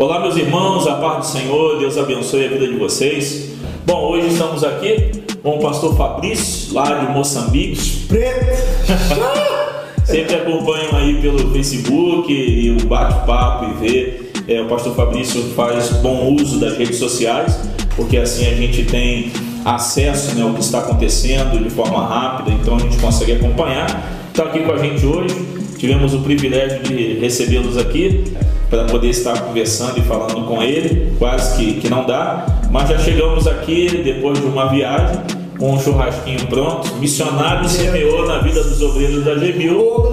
Olá, meus irmãos, a paz do Senhor, Deus abençoe a vida de vocês. Bom, hoje estamos aqui com o pastor Fabrício, lá de Moçambique. Preto! Sempre acompanham aí pelo Facebook e o bate-papo e vê. É, o pastor Fabrício faz bom uso das redes sociais, porque assim a gente tem acesso né, ao que está acontecendo de forma rápida, então a gente consegue acompanhar. Está aqui com a gente hoje, tivemos o privilégio de recebê-los aqui para poder estar conversando e falando com ele, quase que, que não dá, mas já chegamos aqui depois de uma viagem com um churrasquinho pronto, missionário semeou na vida dos obreiros da Gemil.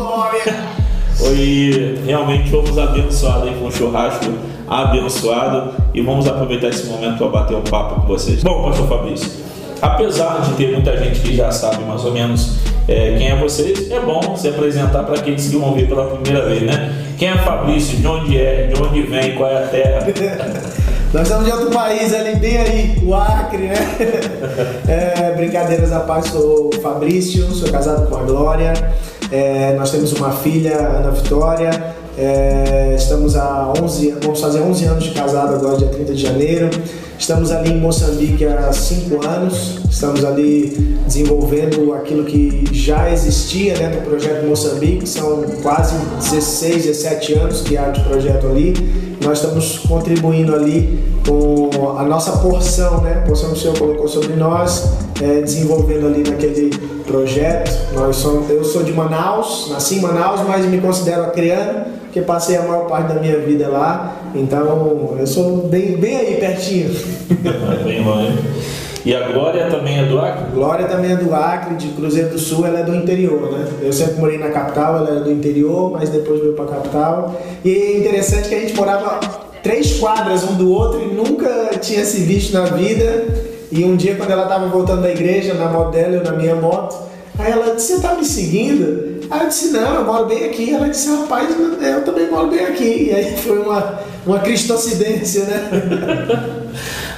E realmente fomos abençoados com um churrasco abençoado e vamos aproveitar esse momento para bater um papo com vocês. Bom, pastor Fabrício, apesar de ter muita gente que já sabe mais ou menos é, quem é vocês, é bom se apresentar para aqueles que vão ver pela primeira vez, né? Quem é Fabrício, de onde é, de onde vem, qual é a terra? Nós estamos de outro país ali, bem aí, o Acre, né? É, brincadeiras à parte, sou o Fabrício, sou casado com a Glória. É, nós temos uma filha, Ana Vitória. É, estamos há 11, vamos fazer 11 anos de casado agora, dia 30 de janeiro. Estamos ali em Moçambique há 5 anos. Estamos ali desenvolvendo aquilo que já existia né, no projeto Moçambique. São quase 16, 17 anos que há de projeto ali. Nós estamos contribuindo ali com a nossa porção, né? A porção que o Senhor colocou sobre nós, é, desenvolvendo ali naquele projeto. Nós somos, eu sou de Manaus, nasci em Manaus, mas me considero acreano, porque passei a maior parte da minha vida lá. Então, eu sou bem, bem aí, pertinho. bem longe. E a Glória também é do Acre? Glória também é do Acre, de Cruzeiro do Sul, ela é do interior, né? Eu sempre morei na capital, ela é do interior, mas depois veio para a capital. E é interessante que a gente morava três quadras um do outro e nunca tinha se visto na vida. E um dia, quando ela estava voltando da igreja, na moto dela, eu na minha moto, aí ela disse: Você tá me seguindo? Aí eu disse: Não, eu moro bem aqui. Ela disse: Rapaz, eu também moro bem aqui. E aí foi uma, uma cristocidência, né?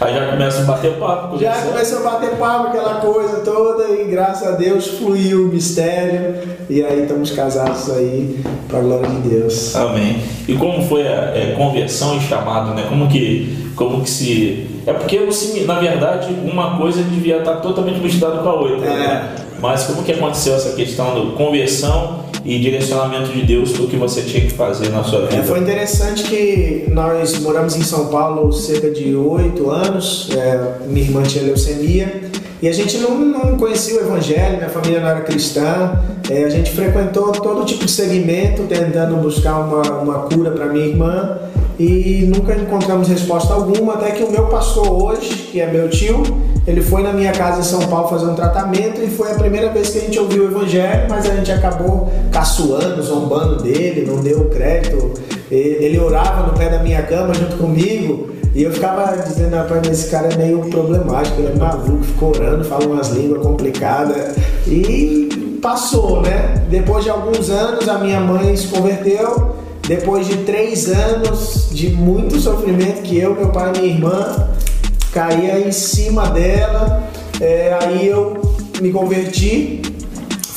Aí já começa a bater papo. Já começou a bater papo, aquela coisa toda, e graças a Deus fluiu o mistério. E aí estamos casados aí, para a glória de Deus. Amém. E como foi a é, conversão e chamado, né? Como que, como que se. É porque, na verdade, uma coisa devia estar totalmente misturada com a outra. É. Né? Mas como que aconteceu essa questão da conversão e direcionamento de Deus para o que você tinha que fazer na sua vida? É, foi interessante que nós moramos em São Paulo cerca de oito anos, é, minha irmã tinha leucemia, e a gente não, não conhecia o Evangelho, minha família não era cristã, é, a gente frequentou todo tipo de segmento, tentando buscar uma, uma cura para minha irmã, e nunca encontramos resposta alguma, até que o meu pastor hoje, que é meu tio, ele foi na minha casa em São Paulo fazer um tratamento e foi a primeira vez que a gente ouviu o evangelho, mas a gente acabou caçoando, zombando dele, não deu crédito. Ele orava no pé da minha cama junto comigo e eu ficava dizendo, rapaz, esse cara é meio problemático, ele é maluco, fica orando, fala umas línguas complicadas. E passou, né? Depois de alguns anos, a minha mãe se converteu depois de três anos de muito sofrimento que eu, meu pai e minha irmã caía em cima dela, é, aí eu me converti.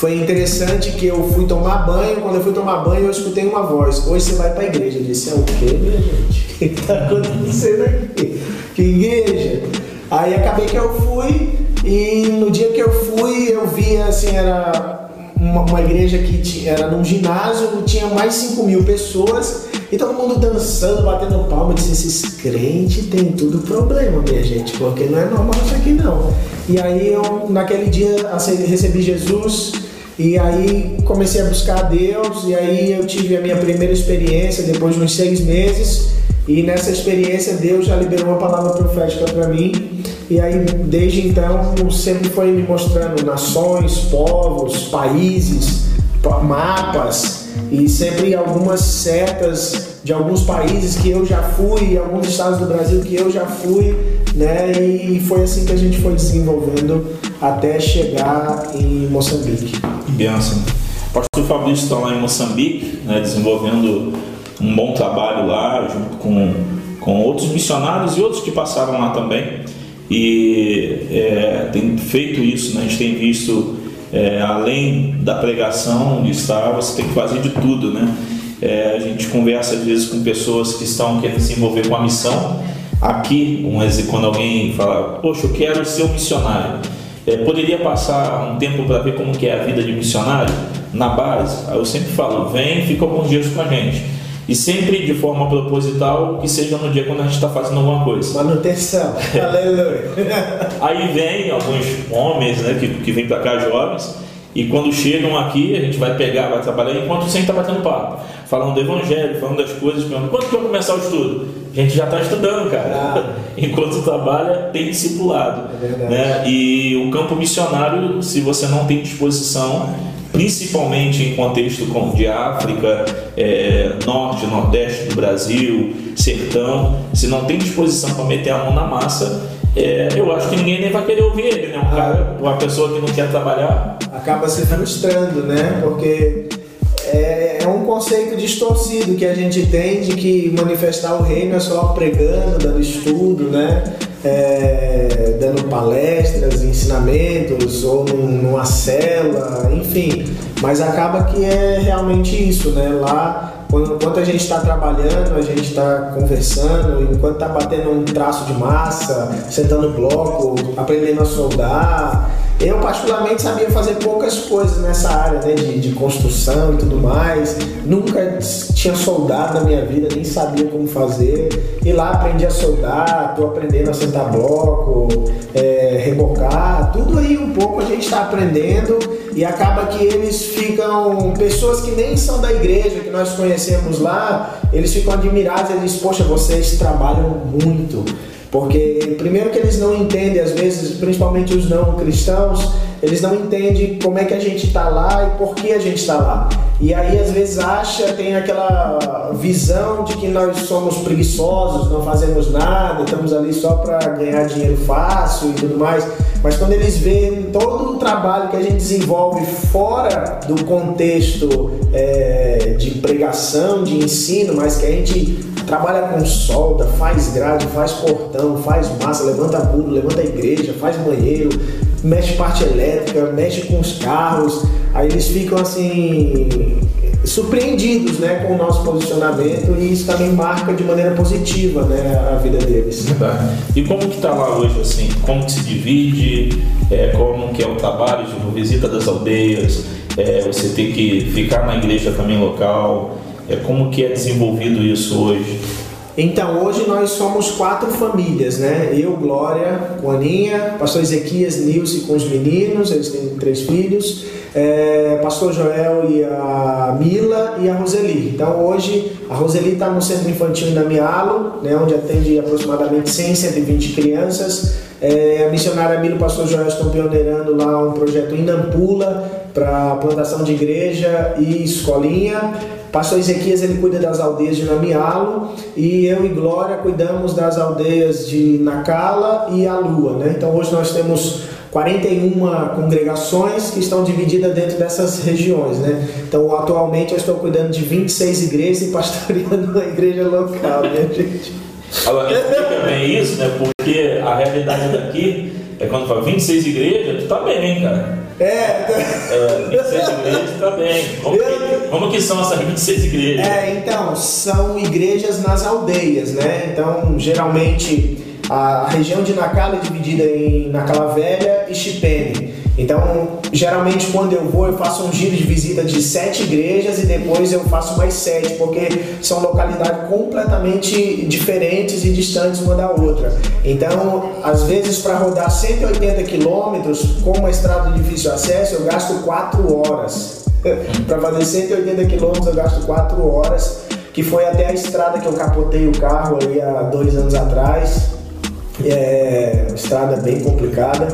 Foi interessante que eu fui tomar banho. Quando eu fui tomar banho, eu escutei uma voz: Hoje você vai para a igreja. Eu disse: É o quê, minha gente? O que está acontecendo aqui? Que igreja? Aí acabei que eu fui e no dia que eu fui, eu vi assim: era uma, uma igreja que tinha, era num ginásio, tinha mais 5 mil pessoas e todo mundo dançando, batendo palma. Disse: esses crentes têm tudo problema, minha gente, porque não é normal isso aqui não. E aí eu, naquele dia, assim, recebi Jesus. E aí comecei a buscar Deus, e aí eu tive a minha primeira experiência depois de uns seis meses. E nessa experiência Deus já liberou uma palavra profética para mim. E aí desde então sempre foi me mostrando nações, povos, países, mapas e sempre algumas setas de alguns países que eu já fui, alguns estados do Brasil que eu já fui, né? E foi assim que a gente foi desenvolvendo até chegar em Moçambique. Que benção. O pastor Fabrício está lá em Moçambique, né, desenvolvendo um bom trabalho lá, junto com, com outros missionários e outros que passaram lá também. E é, tem feito isso, né? a gente tem visto, é, além da pregação de estar, você tem que fazer de tudo, né? É, a gente conversa às vezes com pessoas que estão querendo se envolver com a missão. Aqui, um, quando alguém fala, poxa, eu quero ser um missionário, é, poderia passar um tempo para ver como que é a vida de missionário na base? Eu sempre falo, vem, fica alguns dias com a gente e sempre de forma proposital, que seja no dia quando a gente está fazendo alguma coisa. Manutenção. Aleluia. Aí vem alguns homens né, que, que vêm para cá, jovens, e quando chegam aqui, a gente vai pegar, vai trabalhar, enquanto você está batendo papo, falando do evangelho, falando das coisas, perguntando, quando que vai começar o estudo? A gente já está estudando, cara. Ah. Enquanto trabalha, tem discipulado. É né? E o campo missionário, se você não tem disposição, principalmente em contexto como de África, é, norte, nordeste do Brasil, sertão, se não tem disposição para meter a mão na massa, é, eu acho que ninguém nem vai querer ouvir ele, né? Um cara, uma pessoa que não quer trabalhar. Acaba se frustrando, né? Porque é, um conceito distorcido que a gente tem de que manifestar o reino é só pregando, dando estudo, né? é, dando palestras, ensinamentos ou numa cela, enfim. Mas acaba que é realmente isso, né? Lá, quando, enquanto a gente está trabalhando, a gente está conversando, enquanto está batendo um traço de massa, sentando bloco, aprendendo a soldar, eu, particularmente, sabia fazer poucas coisas nessa área né, de, de construção e tudo mais. Nunca tinha soldado na minha vida, nem sabia como fazer. E lá aprendi a soldar, estou aprendendo a sentar bloco, é, rebocar, tudo aí um pouco a gente está aprendendo e acaba que eles ficam, pessoas que nem são da igreja, que nós conhecemos lá, eles ficam admirados, eles dizem, poxa, vocês trabalham muito. Porque, primeiro, que eles não entendem, às vezes, principalmente os não cristãos, eles não entendem como é que a gente está lá e por que a gente está lá. E aí, às vezes, acha, tem aquela visão de que nós somos preguiçosos, não fazemos nada, estamos ali só para ganhar dinheiro fácil e tudo mais. Mas quando eles veem todo o trabalho que a gente desenvolve fora do contexto é, de pregação, de ensino, mas que a gente trabalha com solda, faz grade, faz portão, faz massa, levanta muro, levanta a igreja, faz banheiro, mexe parte elétrica, mexe com os carros. Aí eles ficam assim surpreendidos né, com o nosso posicionamento e isso também marca de maneira positiva né, a vida deles. Tá. E como que está lá hoje assim? Como que se divide? É, como que é o trabalho de visita das aldeias? É, você tem que ficar na igreja também local? É, como que é desenvolvido isso hoje? Então, hoje nós somos quatro famílias, né? Eu, Glória, com a Aninha, pastor Ezequias, Nilce com os meninos, eles têm três filhos, é, pastor Joel e a Mila e a Roseli. Então, hoje a Roseli está no Centro Infantil em Damialo, né, onde atende aproximadamente 100, 120 crianças. É, a missionária Mila e o pastor Joel estão pioneirando lá um projeto em Nampula para plantação de igreja e escolinha. Pastor Ezequias ele cuida das aldeias de Namialo e eu e Glória cuidamos das aldeias de Nacala e Alua. Né? Então hoje nós temos 41 congregações que estão divididas dentro dessas regiões. Né? Então atualmente eu estou cuidando de 26 igrejas e pastoreando uma igreja local, minha gente. Agora, explica isso, né? Porque a realidade daqui é quando fala 26 igrejas, tu tá bem, cara. É. é 26 igrejas bem. Como, que, como que são essas 26 igrejas? É, então, são igrejas nas aldeias, né? Então, geralmente, a região de Nacala é dividida em Nacala Velha e Chipene. Então, geralmente quando eu vou, eu faço um giro de visita de sete igrejas e depois eu faço mais sete, porque são localidades completamente diferentes e distantes uma da outra. Então, às vezes, para rodar 180 quilômetros com uma estrada de difícil acesso, eu gasto quatro horas. para fazer 180 quilômetros, eu gasto quatro horas, que foi até a estrada que eu capotei o carro aí há dois anos atrás. É, estrada bem complicada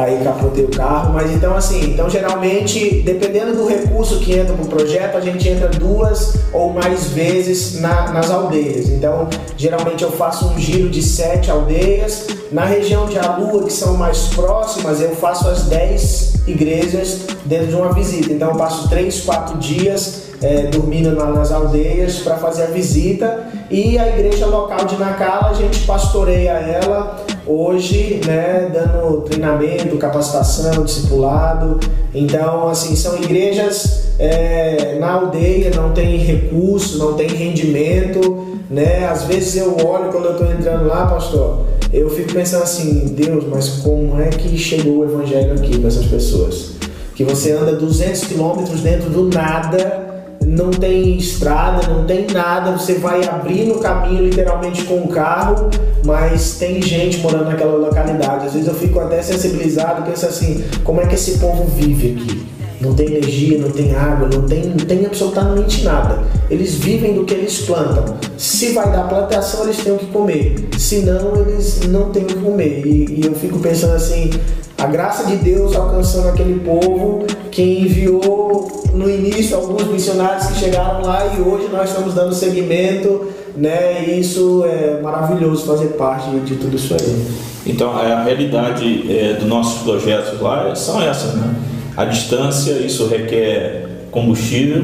aí capotei o carro, mas então assim, então geralmente, dependendo do recurso que entra pro projeto, a gente entra duas ou mais vezes na, nas aldeias. Então, geralmente eu faço um giro de sete aldeias. Na região de Alua, que são mais próximas, eu faço as dez igrejas dentro de uma visita. Então eu passo três, quatro dias é, dormindo lá nas aldeias para fazer a visita e a igreja local de Nacala a gente pastoreia ela hoje, né, dando treinamento, capacitação, discipulado. Então, assim, são igrejas é, na aldeia não tem recurso, não tem rendimento, né? Às vezes eu olho quando eu estou entrando lá, pastor, eu fico pensando assim, Deus, mas como é que chegou o evangelho aqui para essas pessoas? Que você anda 200 quilômetros dentro do nada, não tem estrada, não tem nada, você vai abrindo o caminho literalmente com o carro, mas tem gente morando naquela localidade. Às vezes eu fico até sensibilizado, penso assim, como é que esse povo vive aqui? Não tem energia, não tem água, não tem, não tem absolutamente nada. Eles vivem do que eles plantam. Se vai dar plantação, eles têm o que comer. Se não, eles não têm o que comer. E, e eu fico pensando assim, a graça de Deus alcançando aquele povo que enviou no início alguns missionários que chegaram lá e hoje nós estamos dando seguimento, né? E isso é maravilhoso fazer parte de tudo isso aí. Então a realidade é, dos nossos projetos lá são essas, né? A distância, isso requer combustível,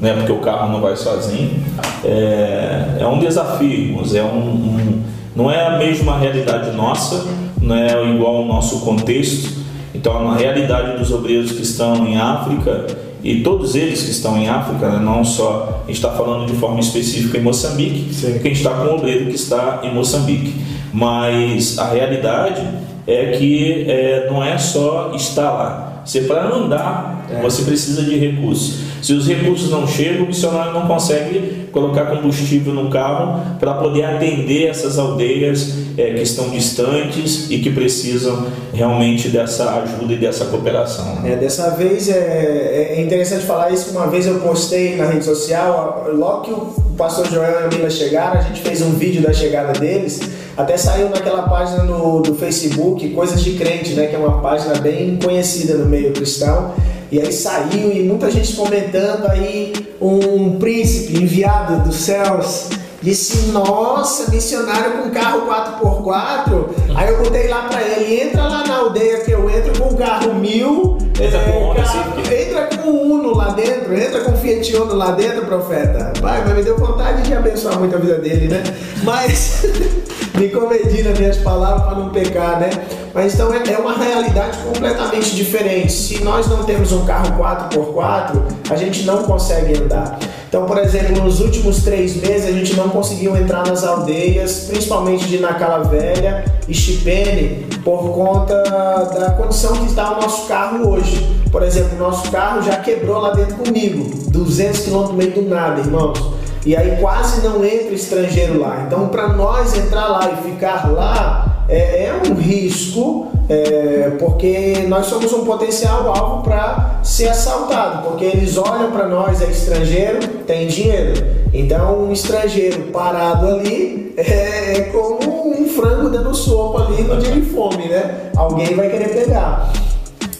né? Porque o carro não vai sozinho. É, é um desafio, é um, um, não é a mesma realidade nossa não é igual ao nosso contexto. Então, a realidade dos obreiros que estão em África e todos eles que estão em África, né, não só a gente está falando de forma específica em Moçambique, Sim. porque a gente está com um obreiro que está em Moçambique, mas a realidade é que é, não é só estar lá. Você para andar, é. você precisa de recursos. Se os recursos não chegam, o missionário não consegue colocar combustível no carro para poder atender essas aldeias é, que estão distantes e que precisam realmente dessa ajuda e dessa cooperação. É, dessa vez é, é interessante falar isso. Uma vez eu postei na rede social, logo que o pastor Joel e a Mila chegaram, a gente fez um vídeo da chegada deles. Até saiu naquela página no, do Facebook, Coisas de Crente, né, que é uma página bem conhecida no meio cristão. E aí saiu e muita gente comentando aí um príncipe enviado dos céus disse, nossa, missionário com carro 4x4. Aí eu botei lá pra ele, entra lá na aldeia que eu entro com o carro mil. Entra é, com carro, Entra com o Uno lá dentro, entra com o Fiat Uno lá dentro, profeta. Pai, mas me deu vontade de abençoar muito a vida dele, né? Mas me comedi minhas palavras para não pecar, né? Mas então é, é uma realidade completamente diferente. Se nós não temos um carro 4x4, a gente não consegue andar. Então, por exemplo, nos últimos três meses a gente não conseguiu entrar nas aldeias, principalmente de Nacala Velha e Chipene, por conta da condição que está o nosso carro hoje. Por exemplo, o nosso carro já quebrou lá dentro comigo, 200 km no meio do nada, irmãos. E aí quase não entra estrangeiro lá. Então, para nós entrar lá e ficar lá, é, é um risco, é, porque nós somos um potencial alvo para ser assaltado, porque eles olham para nós, é estrangeiro, tem dinheiro. Então, um estrangeiro parado ali é, é como um frango dando sopa ali no dia de fome, né? Alguém vai querer pegar.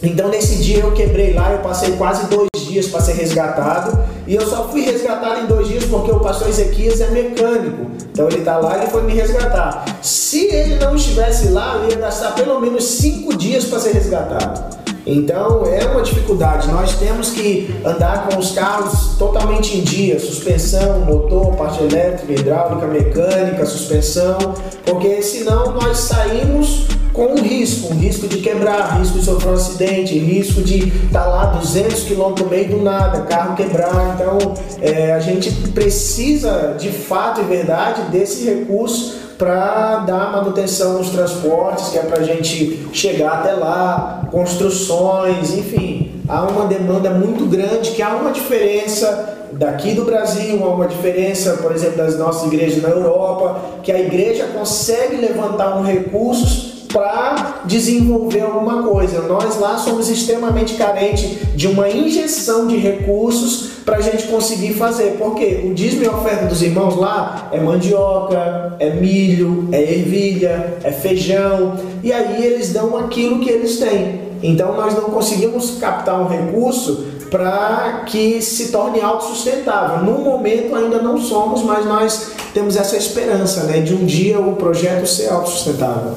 Então, nesse dia eu quebrei lá, eu passei quase dois dias para ser resgatado. E eu só fui resgatado em dois dias porque o pastor Ezequias é mecânico. Então ele está lá e ele foi me resgatar. Se ele não estivesse lá, eu ia gastar pelo menos cinco dias para ser resgatado. Então é uma dificuldade. Nós temos que andar com os carros totalmente em dia, suspensão, motor, parte elétrica, hidráulica, mecânica, suspensão, porque senão nós saímos com um risco, um risco de quebrar, risco de sofrer um acidente, risco de estar tá lá 200 km no meio do nada, carro quebrar. Então é, a gente precisa de fato e verdade desse recurso para dar manutenção nos transportes, que é para a gente chegar até lá, construções, enfim. Há uma demanda muito grande, que há uma diferença daqui do Brasil, há uma diferença, por exemplo, das nossas igrejas na Europa, que a igreja consegue levantar um recursos para desenvolver alguma coisa. Nós lá somos extremamente carentes de uma injeção de recursos para a gente conseguir fazer. Porque o dízimo e oferta dos irmãos lá é mandioca, é milho, é ervilha, é feijão. E aí eles dão aquilo que eles têm. Então nós não conseguimos captar um recurso para que se torne autossustentável. No momento ainda não somos, mas nós temos essa esperança né, de um dia o projeto ser autossustentável.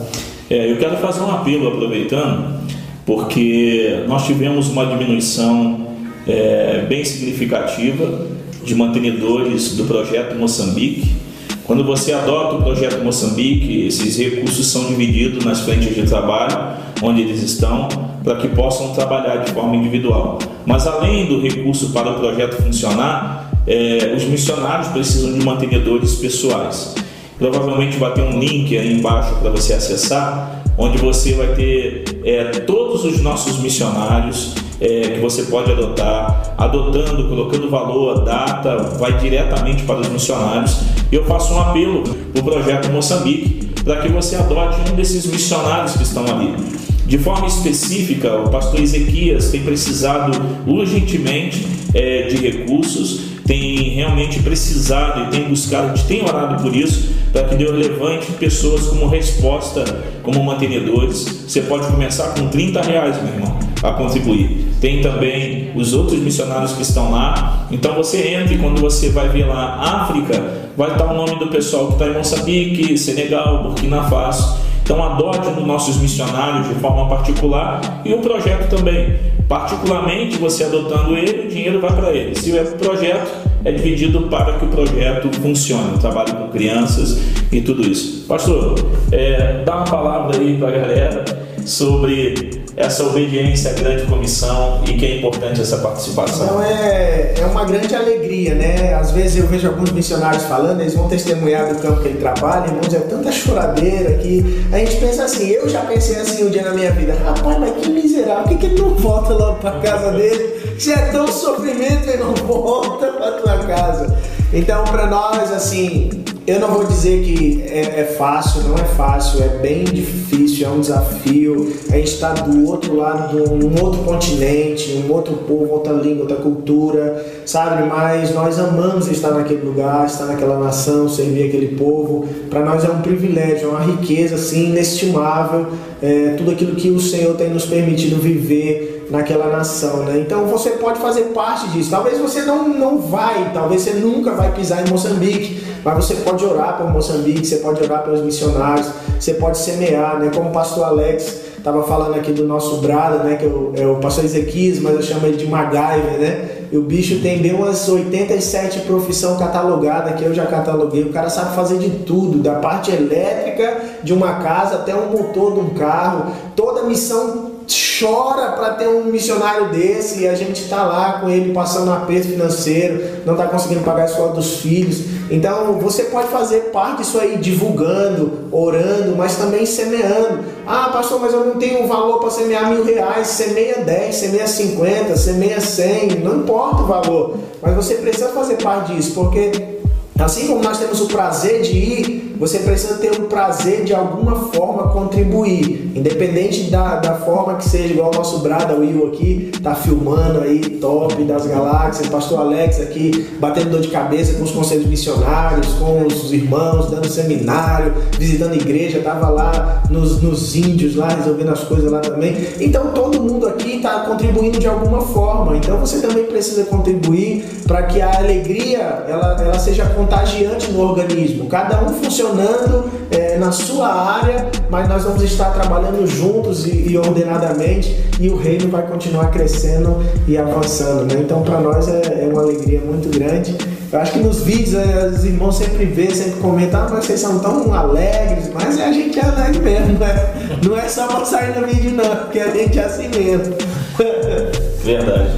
É, eu quero fazer um apelo aproveitando, porque nós tivemos uma diminuição é, bem significativa de mantenedores do projeto Moçambique. Quando você adota o projeto Moçambique, esses recursos são divididos nas frentes de trabalho onde eles estão, para que possam trabalhar de forma individual. Mas além do recurso para o projeto funcionar, é, os missionários precisam de mantenedores pessoais. Provavelmente vai ter um link aí embaixo para você acessar, onde você vai ter é, todos os nossos missionários é, que você pode adotar, adotando, colocando valor, data, vai diretamente para os missionários. E eu faço um apelo para o projeto Moçambique para que você adote um desses missionários que estão ali. De forma específica, o pastor Ezequias tem precisado urgentemente é, de recursos, tem realmente precisado e tem buscado, a gente tem orado por isso, para que Deus levante pessoas como resposta, como mantenedores. Você pode começar com 30 reais, meu irmão, a contribuir. Tem também os outros missionários que estão lá. Então você entra e quando você vai ver lá África, vai estar o nome do pessoal que está em Moçambique, Senegal, Burkina Faso. Então adote os nossos missionários de forma particular e o projeto também. Particularmente, você adotando ele, o dinheiro vai para ele. Se é projeto, é dividido para que o projeto funcione. Trabalho com crianças e tudo isso. Pastor, é, dá uma palavra aí para a galera sobre essa obediência à grande comissão e que é importante essa participação? Então é, é uma grande alegria, né? Às vezes eu vejo alguns missionários falando, eles vão testemunhar do campo que ele trabalha, irmãos, é tanta choradeira que a gente pensa assim, eu já pensei assim um dia na minha vida, rapaz, mas que miserável, por que, que ele não volta logo para casa dele? Se é tão sofrimento, ele não volta para tua casa. Então, para nós, assim, eu não vou dizer que é, é, fácil, não é fácil, é bem difícil, é um desafio. A gente está do outro lado de um outro continente, um outro povo, outra língua, outra cultura, sabe? Mas nós amamos estar naquele lugar, estar naquela nação, servir aquele povo. Para nós é um privilégio, é uma riqueza assim, inestimável, é, tudo aquilo que o Senhor tem nos permitido viver naquela nação, né? Então você pode fazer parte disso. Talvez você não, não vai, talvez você nunca vai pisar em Moçambique, mas você pode orar por Moçambique, você pode orar pelos missionários, você pode semear, né? Como o pastor Alex estava falando aqui do nosso brado, né? Que é o, é o pastor Ezequias, mas eu chamo ele de MacGyver, né? E o bicho tem bem umas 87 profissão catalogada que eu já cataloguei. O cara sabe fazer de tudo, da parte elétrica de uma casa até o motor de um carro. Toda missão chora para ter um missionário desse e a gente está lá com ele passando aperto financeiro, não está conseguindo pagar a escola dos filhos. Então você pode fazer parte disso aí, divulgando, orando, mas também semeando. Ah, pastor, mas eu não tenho valor para semear mil reais. Semeia 10, semeia 50, semeia 100, não importa o valor. Mas você precisa fazer parte disso, porque Assim como nós temos o prazer de ir, você precisa ter o prazer de alguma forma contribuir, independente da, da forma que seja, igual o nosso Brada Will aqui, tá filmando aí, top das galáxias, pastor Alex aqui, batendo dor de cabeça com os conselhos missionários, com os irmãos, dando seminário, visitando igreja, tava lá nos, nos índios lá, resolvendo as coisas lá também. Então todo mundo aqui está contribuindo de alguma forma, então você também precisa contribuir para que a alegria ela, ela seja contagiante no organismo, cada um funcionando é, na sua área, mas nós vamos estar trabalhando juntos e, e, ordenadamente e o reino vai continuar crescendo e avançando. Né? Então, para nós é, é, uma alegria muito grande. Eu acho que nos vídeos é, os irmãos sempre vê, sempre comentam, ah, mas vocês são tão alegres, mas a gente é alegre mesmo, né? não é só para sair no vídeo, não, porque a gente é assim mesmo. Verdade.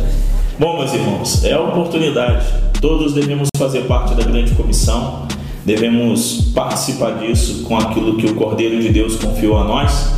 Bom, meus irmãos, é a oportunidade Todos devemos fazer parte da grande comissão, devemos participar disso com aquilo que o Cordeiro de Deus confiou a nós.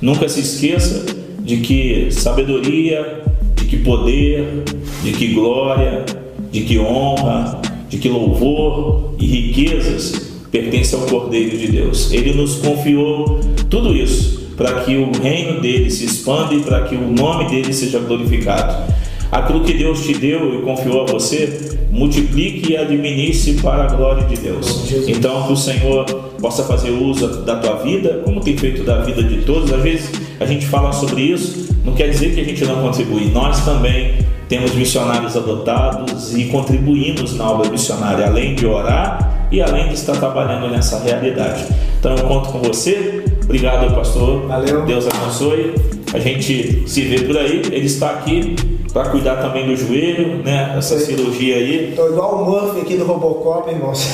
Nunca se esqueça de que sabedoria, de que poder, de que glória, de que honra, de que louvor e riquezas pertencem ao Cordeiro de Deus. Ele nos confiou tudo isso para que o reino dele se expanda e para que o nome dele seja glorificado. Aquilo que Deus te deu e confiou a você, multiplique e administre para a glória de Deus. Então, que o Senhor possa fazer uso da tua vida, como tem feito da vida de todos. Às vezes a gente fala sobre isso, não quer dizer que a gente não contribui. Nós também temos missionários adotados e contribuímos na obra missionária, além de orar e além de estar trabalhando nessa realidade. Então eu conto com você. Obrigado, pastor. Valeu. Deus abençoe. A gente se vê por aí. Ele está aqui para cuidar também do joelho, né? Essa cirurgia aí. Tô igual o Murphy aqui do Robocop, irmãos.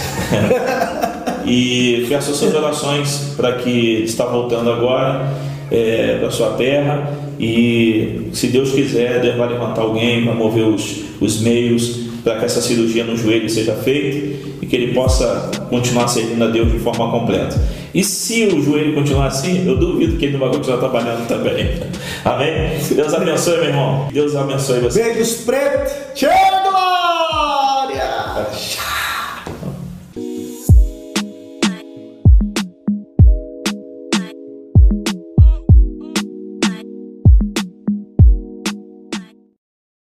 e peço suas orações para que está voltando agora é, para sua terra e se Deus quiser, Deus vai levantar alguém, vai mover os, os meios para que essa cirurgia no joelho seja feita e que ele possa continuar servindo a Deus de forma completa. E se o joelho continuar assim, eu duvido que ele não vai continuar trabalhando também. Amém? Deus abençoe, meu irmão. Deus abençoe você. Beijos preto. Tchau!